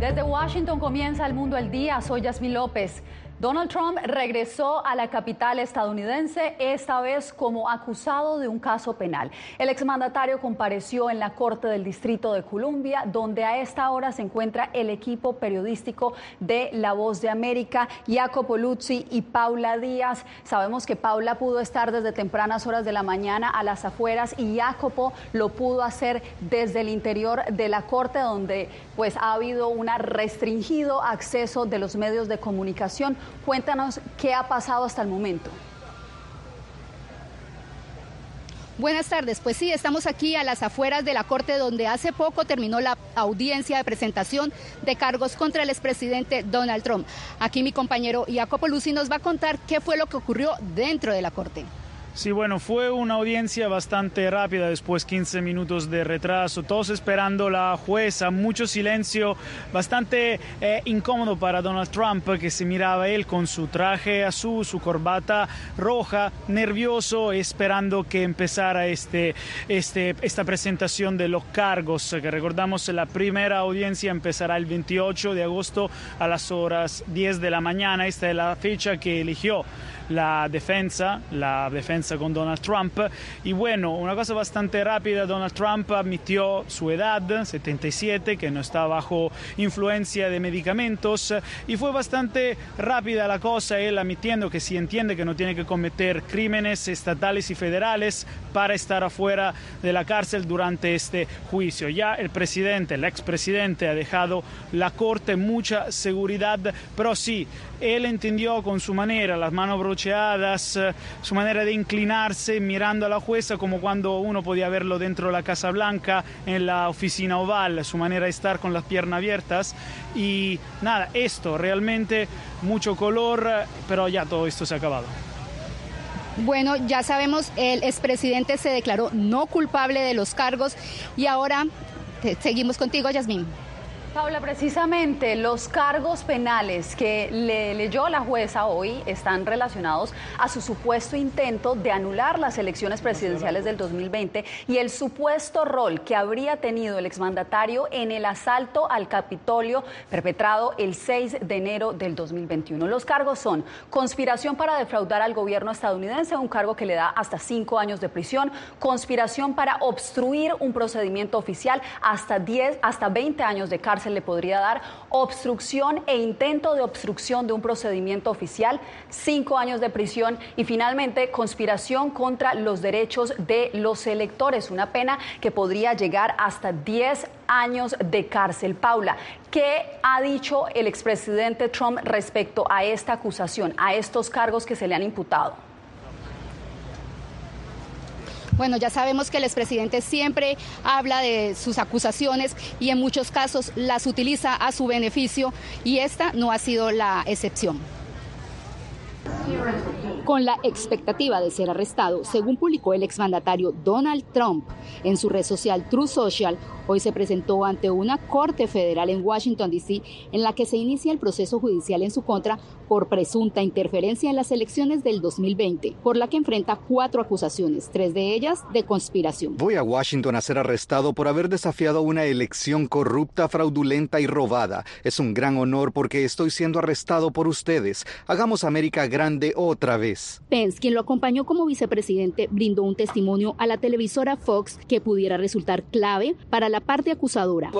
Desde Washington comienza el mundo el día. Soy Yasmin López. Donald Trump regresó a la capital estadounidense, esta vez como acusado de un caso penal. El exmandatario compareció en la Corte del Distrito de Columbia, donde a esta hora se encuentra el equipo periodístico de La Voz de América, Jacopo Luzzi y Paula Díaz. Sabemos que Paula pudo estar desde tempranas horas de la mañana a las afueras y Jacopo lo pudo hacer desde el interior de la Corte, donde pues ha habido un restringido acceso de los medios de comunicación. Cuéntanos qué ha pasado hasta el momento. Buenas tardes, pues sí, estamos aquí a las afueras de la Corte donde hace poco terminó la audiencia de presentación de cargos contra el expresidente Donald Trump. Aquí mi compañero Jacopo Lucy nos va a contar qué fue lo que ocurrió dentro de la Corte. Sí, bueno, fue una audiencia bastante rápida, después 15 minutos de retraso, todos esperando la jueza, mucho silencio, bastante eh, incómodo para Donald Trump, que se miraba él con su traje azul, su corbata roja, nervioso, esperando que empezara este, este, esta presentación de los cargos, que recordamos la primera audiencia empezará el 28 de agosto a las horas 10 de la mañana, esta es la fecha que eligió la defensa, la defensa con Donald Trump. Y bueno, una cosa bastante rápida, Donald Trump admitió su edad, 77, que no está bajo influencia de medicamentos. Y fue bastante rápida la cosa, él admitiendo que si entiende que no tiene que cometer crímenes estatales y federales para estar afuera de la cárcel durante este juicio. Ya el presidente, el expresidente, ha dejado la corte mucha seguridad, pero sí, él entendió con su manera, las manos brocheadas, eh, su manera de inclinarse mirando a la jueza como cuando uno podía verlo dentro de la Casa Blanca, en la oficina oval, su manera de estar con las piernas abiertas. Y nada, esto realmente mucho color, pero ya todo esto se ha acabado. Bueno, ya sabemos, el expresidente se declaró no culpable de los cargos y ahora seguimos contigo, Yasmín. Paula, precisamente los cargos penales que le leyó la jueza hoy están relacionados a su supuesto intento de anular las elecciones presidenciales del 2020 y el supuesto rol que habría tenido el exmandatario en el asalto al Capitolio perpetrado el 6 de enero del 2021. Los cargos son conspiración para defraudar al gobierno estadounidense, un cargo que le da hasta cinco años de prisión, conspiración para obstruir un procedimiento oficial, hasta 10, hasta 20 años de cárcel se le podría dar obstrucción e intento de obstrucción de un procedimiento oficial, cinco años de prisión y finalmente conspiración contra los derechos de los electores, una pena que podría llegar hasta 10 años de cárcel. Paula, ¿qué ha dicho el expresidente Trump respecto a esta acusación, a estos cargos que se le han imputado? Bueno, ya sabemos que el expresidente siempre habla de sus acusaciones y en muchos casos las utiliza a su beneficio y esta no ha sido la excepción. Con la expectativa de ser arrestado, según publicó el exmandatario Donald Trump en su red social True Social, hoy se presentó ante una corte federal en Washington, D.C., en la que se inicia el proceso judicial en su contra por presunta interferencia en las elecciones del 2020, por la que enfrenta cuatro acusaciones, tres de ellas de conspiración. Voy a Washington a ser arrestado por haber desafiado una elección corrupta, fraudulenta y robada. Es un gran honor porque estoy siendo arrestado por ustedes. Hagamos América grande otra vez. Pence, quien lo acompañó como vicepresidente, brindó un testimonio a la televisora Fox que pudiera resultar clave para la parte acusadora.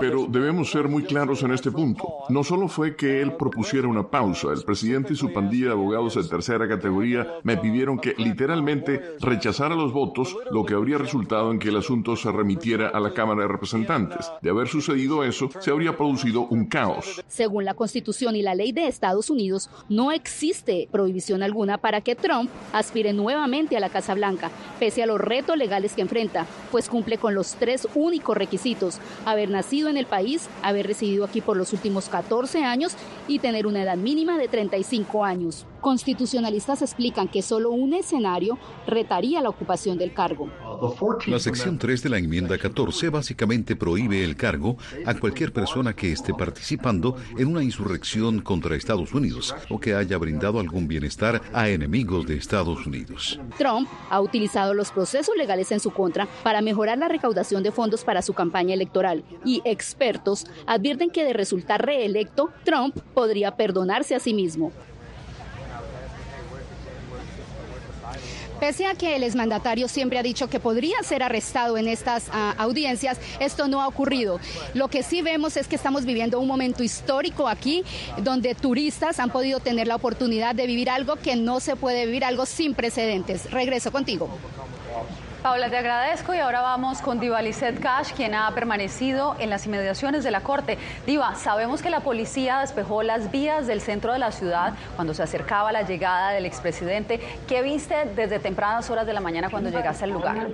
Pero debemos ser muy claros en este punto. No solo fue que él propusiera una pausa, el presidente y su pandilla de abogados de tercera categoría me pidieron que literalmente rechazara los votos, lo que habría resultado en que el asunto se remitiera a la Cámara de Representantes. De haber sucedido eso, se habría producido un caos. Según la Constitución y la ley de Estados Unidos, no existe prohibición alguna para que Trump aspire nuevamente a la Casa Blanca, pese a los retos legales que enfrenta, pues cumple con los tres únicos requisitos, haber nacido en el país, haber residido aquí por los últimos 14 años y tener una edad mínima de 35 años. Constitucionalistas explican que solo un escenario retaría la ocupación del cargo. La sección 3 de la enmienda 14 básicamente prohíbe el cargo a cualquier persona que esté participando en una insurrección contra Estados Unidos o que haya brindado algún bienestar a enemigos de Estados Unidos. Trump ha utilizado los procesos legales en su contra para mejorar la recaudación de fondos para su campaña electoral y expertos advierten que de resultar reelecto, Trump podría perdonarse a sí mismo. Pese a que el exmandatario siempre ha dicho que podría ser arrestado en estas ah, audiencias, esto no ha ocurrido. Lo que sí vemos es que estamos viviendo un momento histórico aquí, donde turistas han podido tener la oportunidad de vivir algo que no se puede vivir, algo sin precedentes. Regreso contigo. Paula, te agradezco y ahora vamos con Diva Lizette Cash, quien ha permanecido en las inmediaciones de la Corte. Diva, sabemos que la policía despejó las vías del centro de la ciudad cuando se acercaba la llegada del expresidente. ¿Qué viste desde tempranas horas de la mañana cuando llegaste al lugar?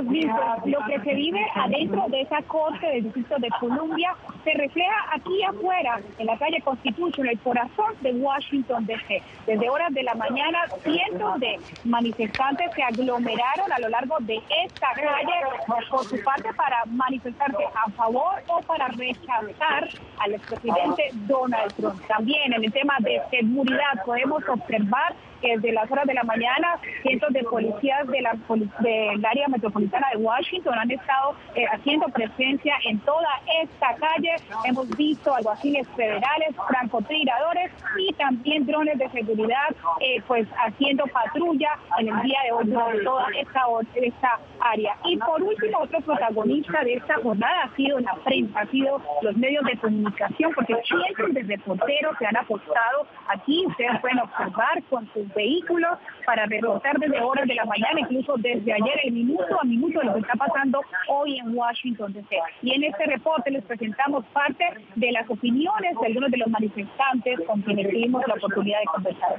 Que lo que se vive adentro de esa corte del Distrito de Columbia se refleja aquí afuera, en la calle Constitution, el corazón de Washington, D.C. Desde horas de la mañana, cientos de manifestantes se aglomeraron a lo largo de esta calle, por su parte, para manifestarse a favor o para rechazar al expresidente Donald Trump. También en el tema de seguridad podemos observar que desde las horas de la mañana cientos de policías del área metropolitana de Washington han estado eh, haciendo presencia en toda esta calle. Hemos visto alguaciles federales, francotiradores y también drones de seguridad eh, pues haciendo patrulla en el día de hoy en toda esta, esta área. Y por último, otro protagonista de esta jornada ha sido la prensa, ha sido los medios de comunicación, porque cientos de reporteros se han apostado aquí, ustedes pueden observar con sus vehículos para reportar desde horas de la mañana, incluso desde ayer, el minuto a minuto de lo que está pasando hoy en Washington DC. Y en este reporte les presentamos parte de las opiniones de algunos de los manifestantes con quienes tuvimos la oportunidad de conversar.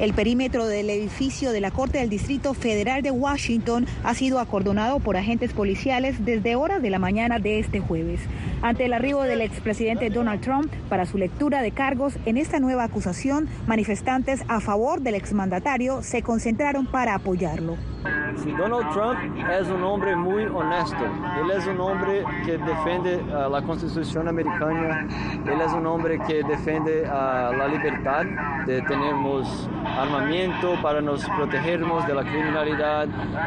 El perímetro del edificio de la Corte del Distrito Federal de Washington ha sido acordonado por agentes policiales desde horas de la mañana de este jueves. Ante el arribo del expresidente Donald Trump para su lectura de cargos en esta nueva acusación, manifestantes a favor del exmandatario se concentraron para apoyarlo. Donald Trump es un hombre muy honesto. Él es un hombre que defiende uh, la Constitución americana. Él es un hombre que defiende uh, la libertad de tenermos armamento para nos protegernos de la criminalidad,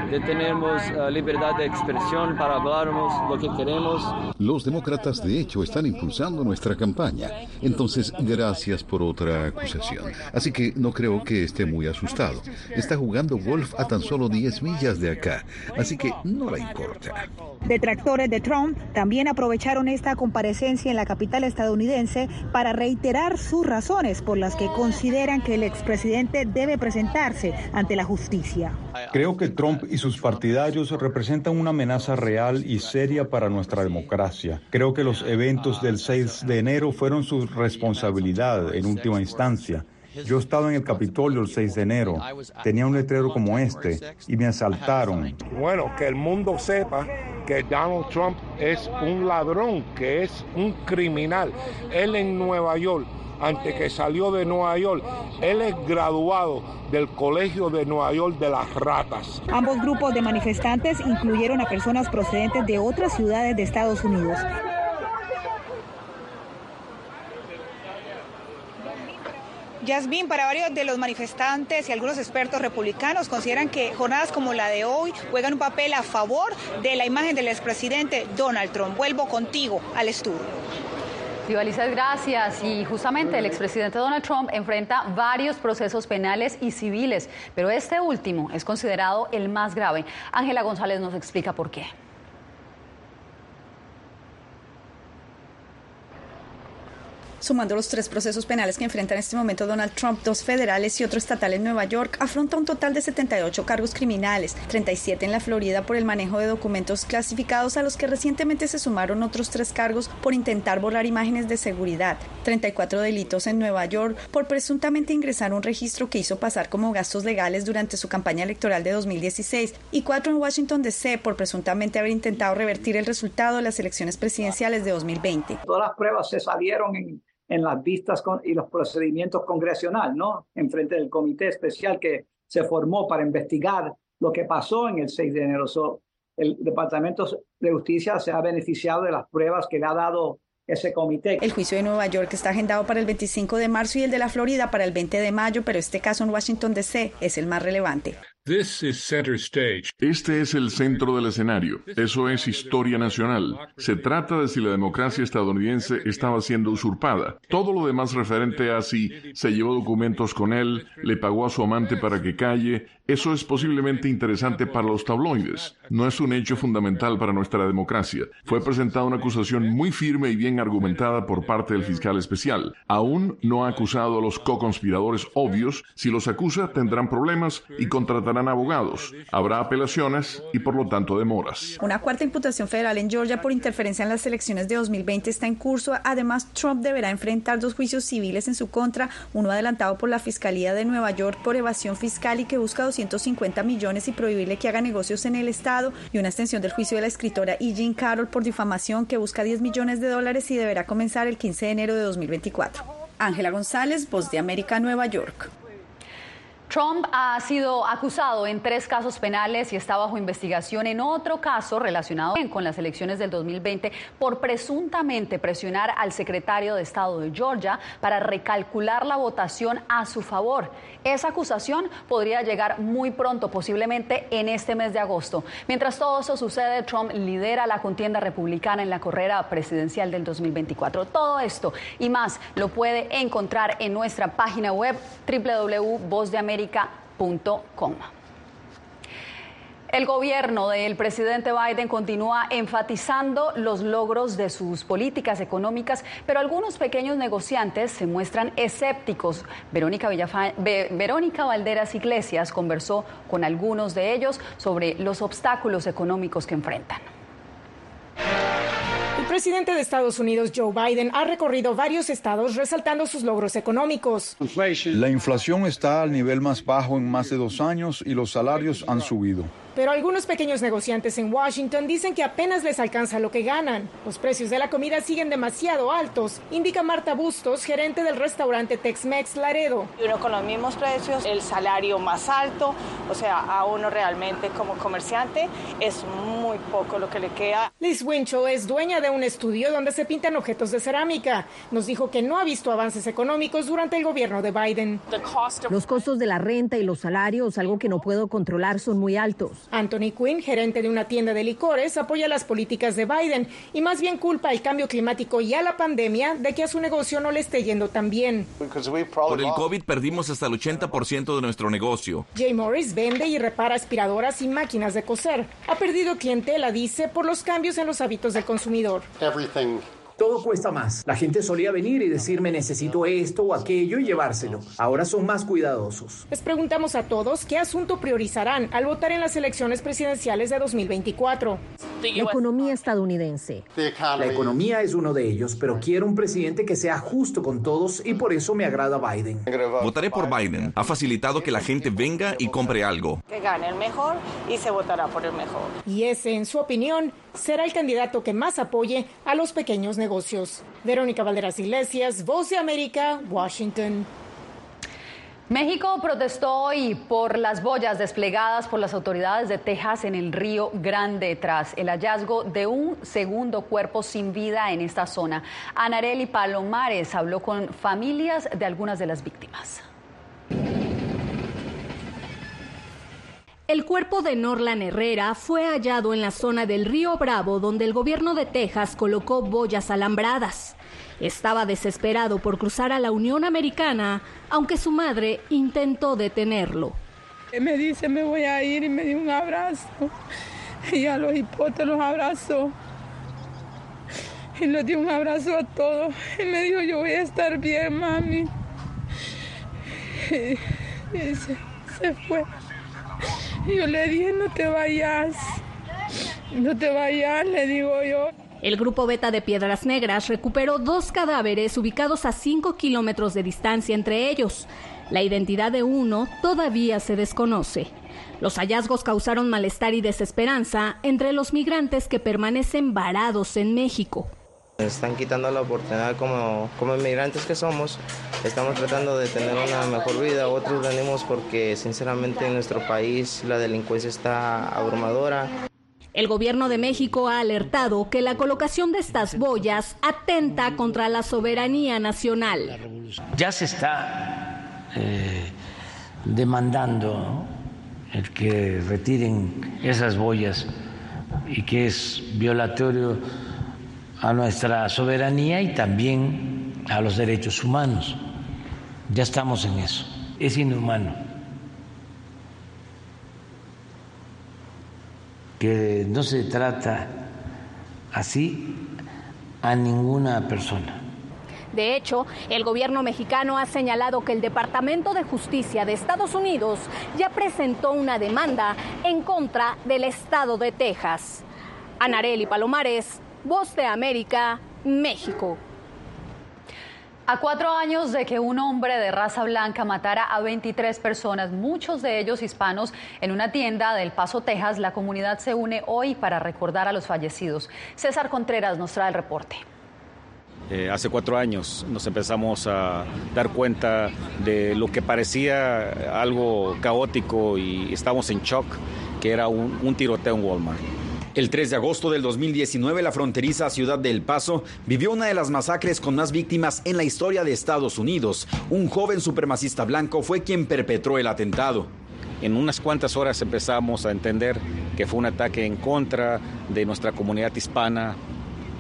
de tenermos uh, libertad de expresión para hablarnos lo que queremos. Los demócratas de hecho están impulsando nuestra campaña. Entonces, gracias por otra acusación. Así que no creo que esté muy asustado. Está jugando golf a tan solo 10 millas de acá, así que no le importa. Detractores de Trump también aprovecharon esta comparecencia en la capital estadounidense para reiterar sus razones por las que consideran que el expresidente debe presentarse ante la justicia. Creo que Trump y sus partidarios representan una amenaza real y seria para nuestra democracia. Creo que los eventos del 6 de enero fueron su responsabilidad en última instancia. Yo estaba en el Capitolio el 6 de enero, tenía un letrero como este y me asaltaron. Bueno, que el mundo sepa que Donald Trump es un ladrón, que es un criminal. Él en Nueva York, antes que salió de Nueva York, él es graduado del Colegio de Nueva York de las Ratas. Ambos grupos de manifestantes incluyeron a personas procedentes de otras ciudades de Estados Unidos. Yasmin, para varios de los manifestantes y algunos expertos republicanos consideran que jornadas como la de hoy juegan un papel a favor de la imagen del expresidente Donald Trump. Vuelvo contigo al estudio. Lizeth, gracias. Y justamente el expresidente Donald Trump enfrenta varios procesos penales y civiles, pero este último es considerado el más grave. Ángela González nos explica por qué. Sumando los tres procesos penales que enfrenta en este momento Donald Trump, dos federales y otro estatal en Nueva York, afronta un total de 78 cargos criminales, 37 en la Florida por el manejo de documentos clasificados a los que recientemente se sumaron otros tres cargos por intentar borrar imágenes de seguridad, 34 delitos en Nueva York por presuntamente ingresar un registro que hizo pasar como gastos legales durante su campaña electoral de 2016 y cuatro en Washington DC por presuntamente haber intentado revertir el resultado de las elecciones presidenciales de 2020. Todas las pruebas se salieron en en las vistas y los procedimientos congresional, ¿no? En frente del comité especial que se formó para investigar lo que pasó en el 6 de enero. el Departamento de Justicia se ha beneficiado de las pruebas que le ha dado ese comité. El juicio de Nueva York está agendado para el 25 de marzo y el de la Florida para el 20 de mayo, pero este caso en Washington DC es el más relevante. Este es el centro del escenario. Eso es historia nacional. Se trata de si la democracia estadounidense estaba siendo usurpada. Todo lo demás referente a si se llevó documentos con él, le pagó a su amante para que calle, eso es posiblemente interesante para los tabloides. No es un hecho fundamental para nuestra democracia. Fue presentada una acusación muy firme y bien argumentada por parte del fiscal especial. Aún no ha acusado a los co-conspiradores obvios. Si los acusa, tendrán problemas y contratarán abogados. Habrá apelaciones y por lo tanto demoras. Una cuarta imputación federal en Georgia por interferencia en las elecciones de 2020 está en curso. Además, Trump deberá enfrentar dos juicios civiles en su contra, uno adelantado por la Fiscalía de Nueva York por evasión fiscal y que busca 250 millones y prohibirle que haga negocios en el Estado, y una extensión del juicio de la escritora E. Jean Carroll por difamación que busca 10 millones de dólares y deberá comenzar el 15 de enero de 2024. Ángela González, Voz de América, Nueva York. Trump ha sido acusado en tres casos penales y está bajo investigación en otro caso relacionado con las elecciones del 2020 por presuntamente presionar al secretario de Estado de Georgia para recalcular la votación a su favor. Esa acusación podría llegar muy pronto, posiblemente en este mes de agosto. Mientras todo eso sucede, Trump lidera la contienda republicana en la carrera presidencial del 2024. Todo esto y más lo puede encontrar en nuestra página web www.vozdeamerica.com. El gobierno del presidente Biden continúa enfatizando los logros de sus políticas económicas, pero algunos pequeños negociantes se muestran escépticos. Verónica, Verónica Valderas Iglesias conversó con algunos de ellos sobre los obstáculos económicos que enfrentan. El presidente de Estados Unidos, Joe Biden, ha recorrido varios estados resaltando sus logros económicos. La inflación está al nivel más bajo en más de dos años y los salarios han subido pero algunos pequeños negociantes en Washington dicen que apenas les alcanza lo que ganan. Los precios de la comida siguen demasiado altos, indica Marta Bustos, gerente del restaurante Tex-Mex Laredo. Uno con los mismos precios, el salario más alto, o sea, a uno realmente como comerciante es muy poco lo que le queda. Liz Winchell es dueña de un estudio donde se pintan objetos de cerámica. Nos dijo que no ha visto avances económicos durante el gobierno de Biden. Los costos de la renta y los salarios, algo que no puedo controlar, son muy altos. Anthony Quinn, gerente de una tienda de licores, apoya las políticas de Biden y más bien culpa al cambio climático y a la pandemia de que a su negocio no le esté yendo tan bien. Por el COVID perdimos hasta el 80% de nuestro negocio. Jay Morris vende y repara aspiradoras y máquinas de coser. Ha perdido clientela, dice, por los cambios en los hábitos del consumidor. Todo cuesta más. La gente solía venir y decirme necesito esto o aquello y llevárselo. Ahora son más cuidadosos. Les preguntamos a todos qué asunto priorizarán al votar en las elecciones presidenciales de 2024. La economía estadounidense. La economía es uno de ellos, pero quiero un presidente que sea justo con todos y por eso me agrada Biden. Votaré por Biden. Ha facilitado que la gente venga y compre algo. Que gane el mejor y se votará por el mejor. Y ese, en su opinión, será el candidato que más apoye a los pequeños negocios negocios. Verónica Valderas Iglesias, Voz de América, Washington. México protestó hoy por las boyas desplegadas por las autoridades de Texas en el río Grande tras el hallazgo de un segundo cuerpo sin vida en esta zona. Anareli Palomares habló con familias de algunas de las víctimas. El cuerpo de Norlan Herrera fue hallado en la zona del río Bravo donde el gobierno de Texas colocó boyas alambradas. Estaba desesperado por cruzar a la Unión Americana, aunque su madre intentó detenerlo. Me dice, me voy a ir y me dio un abrazo. Y a los hipotes los abrazó. y le di un abrazo a todos. Y me dijo, yo voy a estar bien, mami. Y, se, se, fue. Y yo le dije, no te vayas. No te vayas, le digo yo. El grupo Beta de Piedras Negras recuperó dos cadáveres ubicados a 5 kilómetros de distancia entre ellos. La identidad de uno todavía se desconoce. Los hallazgos causaron malestar y desesperanza entre los migrantes que permanecen varados en México. Están quitando la oportunidad como, como inmigrantes que somos. Estamos tratando de tener una mejor vida. Otros venimos porque sinceramente en nuestro país la delincuencia está abrumadora. El gobierno de México ha alertado que la colocación de estas boyas atenta contra la soberanía nacional. Ya se está eh, demandando el que retiren esas boyas y que es violatorio a nuestra soberanía y también a los derechos humanos. Ya estamos en eso. Es inhumano que no se trata así a ninguna persona. De hecho, el gobierno mexicano ha señalado que el Departamento de Justicia de Estados Unidos ya presentó una demanda en contra del estado de Texas. Anareli Palomares, Voz de América, México. A cuatro años de que un hombre de raza blanca matara a 23 personas, muchos de ellos hispanos, en una tienda del Paso, Texas, la comunidad se une hoy para recordar a los fallecidos. César Contreras nos trae el reporte. Eh, hace cuatro años nos empezamos a dar cuenta de lo que parecía algo caótico y estamos en shock, que era un tiroteo en Walmart. El 3 de agosto del 2019, la fronteriza ciudad de El Paso vivió una de las masacres con más víctimas en la historia de Estados Unidos. Un joven supremacista blanco fue quien perpetró el atentado. En unas cuantas horas empezamos a entender que fue un ataque en contra de nuestra comunidad hispana,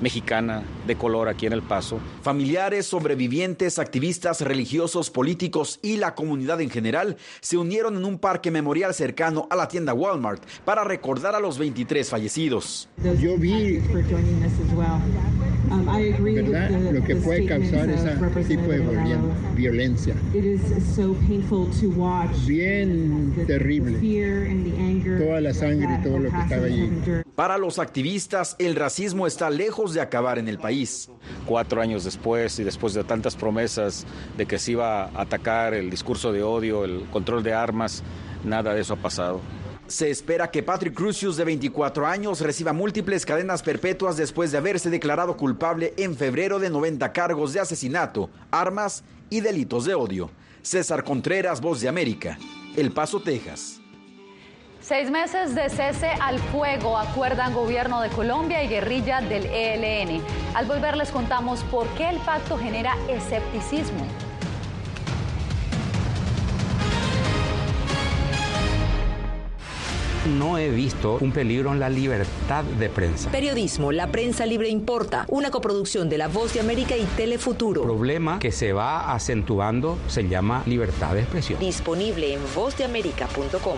mexicana de color aquí en El Paso. Familiares, sobrevivientes, activistas religiosos, políticos y la comunidad en general se unieron en un parque memorial cercano a la tienda Walmart para recordar a los 23 fallecidos. Yo vi ¿verdad? lo que puede causar ese tipo de violencia. Bien terrible. Toda la sangre y todo lo que estaba allí. Para los activistas, el racismo está lejos de acabar en el país. Cuatro años después y después de tantas promesas de que se iba a atacar el discurso de odio, el control de armas, nada de eso ha pasado. Se espera que Patrick Crucius, de 24 años, reciba múltiples cadenas perpetuas después de haberse declarado culpable en febrero de 90 cargos de asesinato, armas y delitos de odio. César Contreras, Voz de América, El Paso, Texas. Seis meses de cese al fuego acuerdan gobierno de Colombia y guerrilla del ELN. Al volver les contamos por qué el pacto genera escepticismo. No he visto un peligro en la libertad de prensa. Periodismo, la prensa libre importa, una coproducción de La Voz de América y Telefuturo. El problema que se va acentuando se llama libertad de expresión. Disponible en vozdeamerica.com.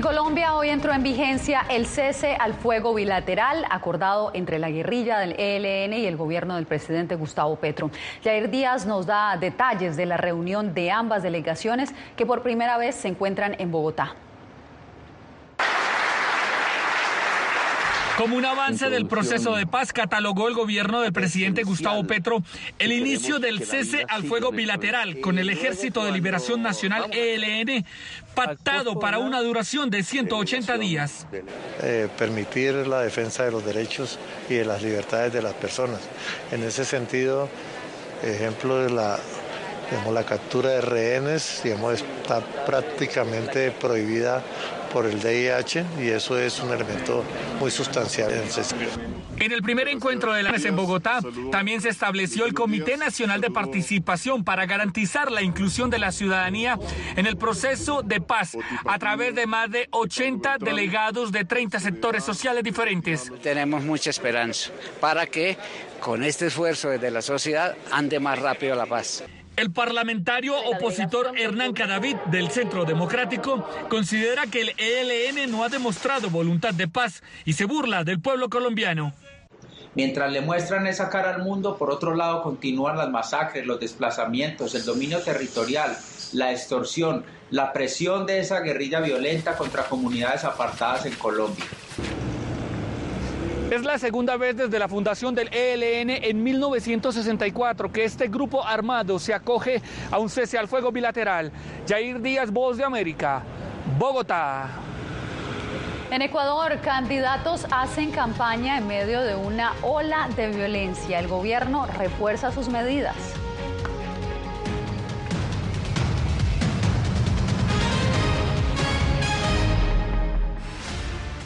En Colombia hoy entró en vigencia el cese al fuego bilateral acordado entre la guerrilla del ELN y el gobierno del presidente Gustavo Petro. Jair Díaz nos da detalles de la reunión de ambas delegaciones que por primera vez se encuentran en Bogotá. Como un avance del proceso de paz, catalogó el gobierno del presidente Gustavo Petro el inicio del cese al fuego bilateral con el Ejército de Liberación Nacional ELN, pactado para una duración de 180 días. Eh, permitir la defensa de los derechos y de las libertades de las personas. En ese sentido, ejemplo de la la captura de rehenes digamos, está prácticamente prohibida por el DIH y eso es un elemento muy sustancial en el primer encuentro de la en Bogotá también se estableció el Comité Nacional de Participación para garantizar la inclusión de la ciudadanía en el proceso de paz a través de más de 80 delegados de 30 sectores sociales diferentes. Tenemos mucha esperanza para que con este esfuerzo de la sociedad ande más rápido la paz. El parlamentario opositor Hernán Cadavid del Centro Democrático considera que el ELN no ha demostrado voluntad de paz y se burla del pueblo colombiano. Mientras le muestran esa cara al mundo, por otro lado continúan las masacres, los desplazamientos, el dominio territorial, la extorsión, la presión de esa guerrilla violenta contra comunidades apartadas en Colombia. Es la segunda vez desde la fundación del ELN en 1964 que este grupo armado se acoge a un cese al fuego bilateral. Jair Díaz, Voz de América, Bogotá. En Ecuador, candidatos hacen campaña en medio de una ola de violencia. El gobierno refuerza sus medidas.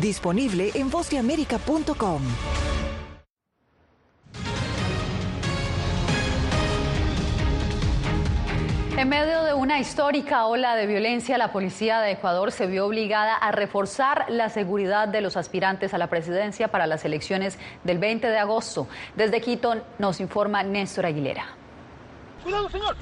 Disponible en vozdeamerica.com. En medio de una histórica ola de violencia, la policía de Ecuador se vio obligada a reforzar la seguridad de los aspirantes a la presidencia para las elecciones del 20 de agosto. Desde Quito nos informa Néstor Aguilera. Cuidado, señor.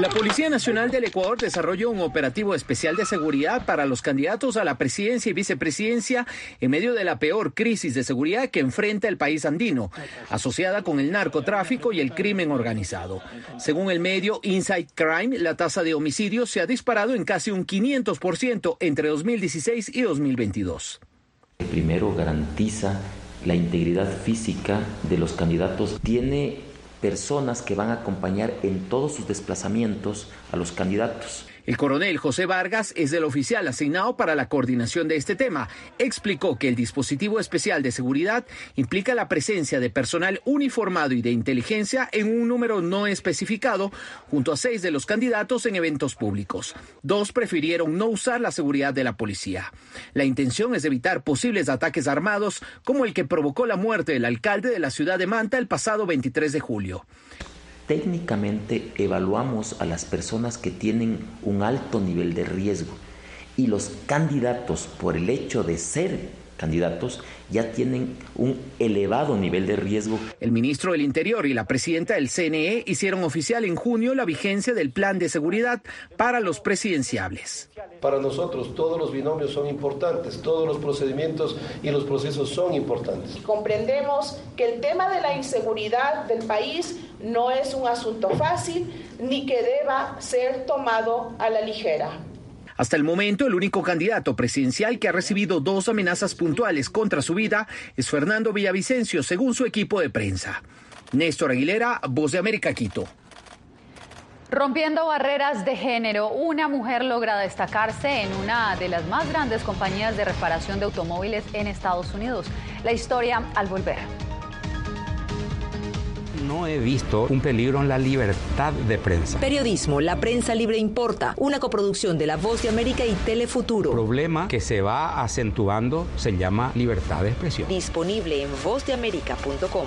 La Policía Nacional del Ecuador desarrolló un operativo especial de seguridad para los candidatos a la presidencia y vicepresidencia en medio de la peor crisis de seguridad que enfrenta el país andino, asociada con el narcotráfico y el crimen organizado. Según el medio Inside Crime, la tasa de homicidios se ha disparado en casi un 500% entre 2016 y 2022. Primero garantiza la integridad física de los candidatos. Tiene personas que van a acompañar en todos sus desplazamientos a los candidatos. El coronel José Vargas es el oficial asignado para la coordinación de este tema. Explicó que el dispositivo especial de seguridad implica la presencia de personal uniformado y de inteligencia en un número no especificado junto a seis de los candidatos en eventos públicos. Dos prefirieron no usar la seguridad de la policía. La intención es evitar posibles ataques armados como el que provocó la muerte del alcalde de la ciudad de Manta el pasado 23 de julio técnicamente evaluamos a las personas que tienen un alto nivel de riesgo y los candidatos por el hecho de ser candidatos ya tienen un elevado nivel de riesgo. El ministro del Interior y la presidenta del CNE hicieron oficial en junio la vigencia del plan de seguridad para los presidenciables. Para nosotros todos los binomios son importantes, todos los procedimientos y los procesos son importantes. Comprendemos que el tema de la inseguridad del país no es un asunto fácil ni que deba ser tomado a la ligera. Hasta el momento, el único candidato presidencial que ha recibido dos amenazas puntuales contra su vida es Fernando Villavicencio, según su equipo de prensa. Néstor Aguilera, Voz de América, Quito. Rompiendo barreras de género, una mujer logra destacarse en una de las más grandes compañías de reparación de automóviles en Estados Unidos. La historia al volver no he visto un peligro en la libertad de prensa. Periodismo, la prensa libre importa, una coproducción de La Voz de América y Telefuturo. El problema que se va acentuando se llama libertad de expresión. Disponible en vozdeamerica.com.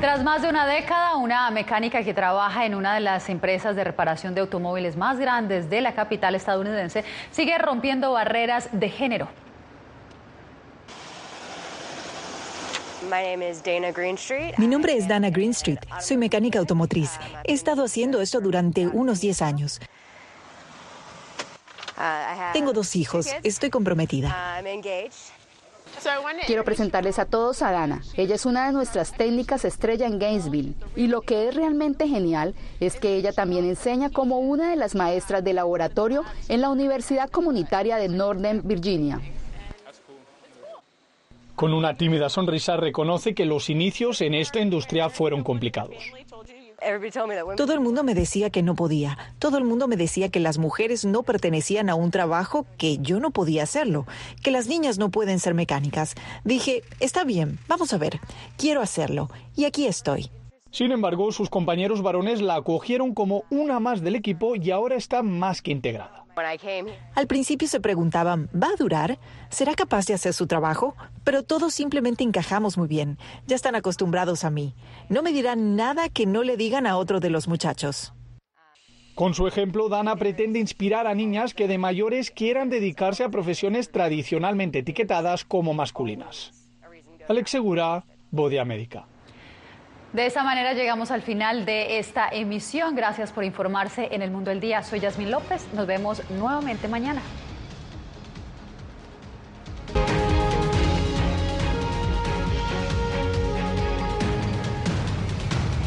Tras más de una década, una mecánica que trabaja en una de las empresas de reparación de automóviles más grandes de la capital estadounidense sigue rompiendo barreras de género. Mi nombre es Dana Greenstreet. Soy mecánica automotriz. He estado haciendo esto durante unos 10 años. Tengo dos hijos. Estoy comprometida. Quiero presentarles a todos a Dana. Ella es una de nuestras técnicas estrella en Gainesville. Y lo que es realmente genial es que ella también enseña como una de las maestras de laboratorio en la Universidad Comunitaria de Northern Virginia. Con una tímida sonrisa reconoce que los inicios en esta industria fueron complicados. Todo el mundo me decía que no podía. Todo el mundo me decía que las mujeres no pertenecían a un trabajo que yo no podía hacerlo, que las niñas no pueden ser mecánicas. Dije, está bien, vamos a ver, quiero hacerlo. Y aquí estoy. Sin embargo, sus compañeros varones la acogieron como una más del equipo y ahora está más que integrada. Al principio se preguntaban, ¿va a durar? ¿Será capaz de hacer su trabajo? Pero todos simplemente encajamos muy bien. Ya están acostumbrados a mí. No me dirán nada que no le digan a otro de los muchachos. Con su ejemplo, Dana pretende inspirar a niñas que de mayores quieran dedicarse a profesiones tradicionalmente etiquetadas como masculinas. Alex Segura, Bode América. De esta manera llegamos al final de esta emisión. Gracias por informarse en el Mundo del Día. Soy Yasmín López. Nos vemos nuevamente mañana.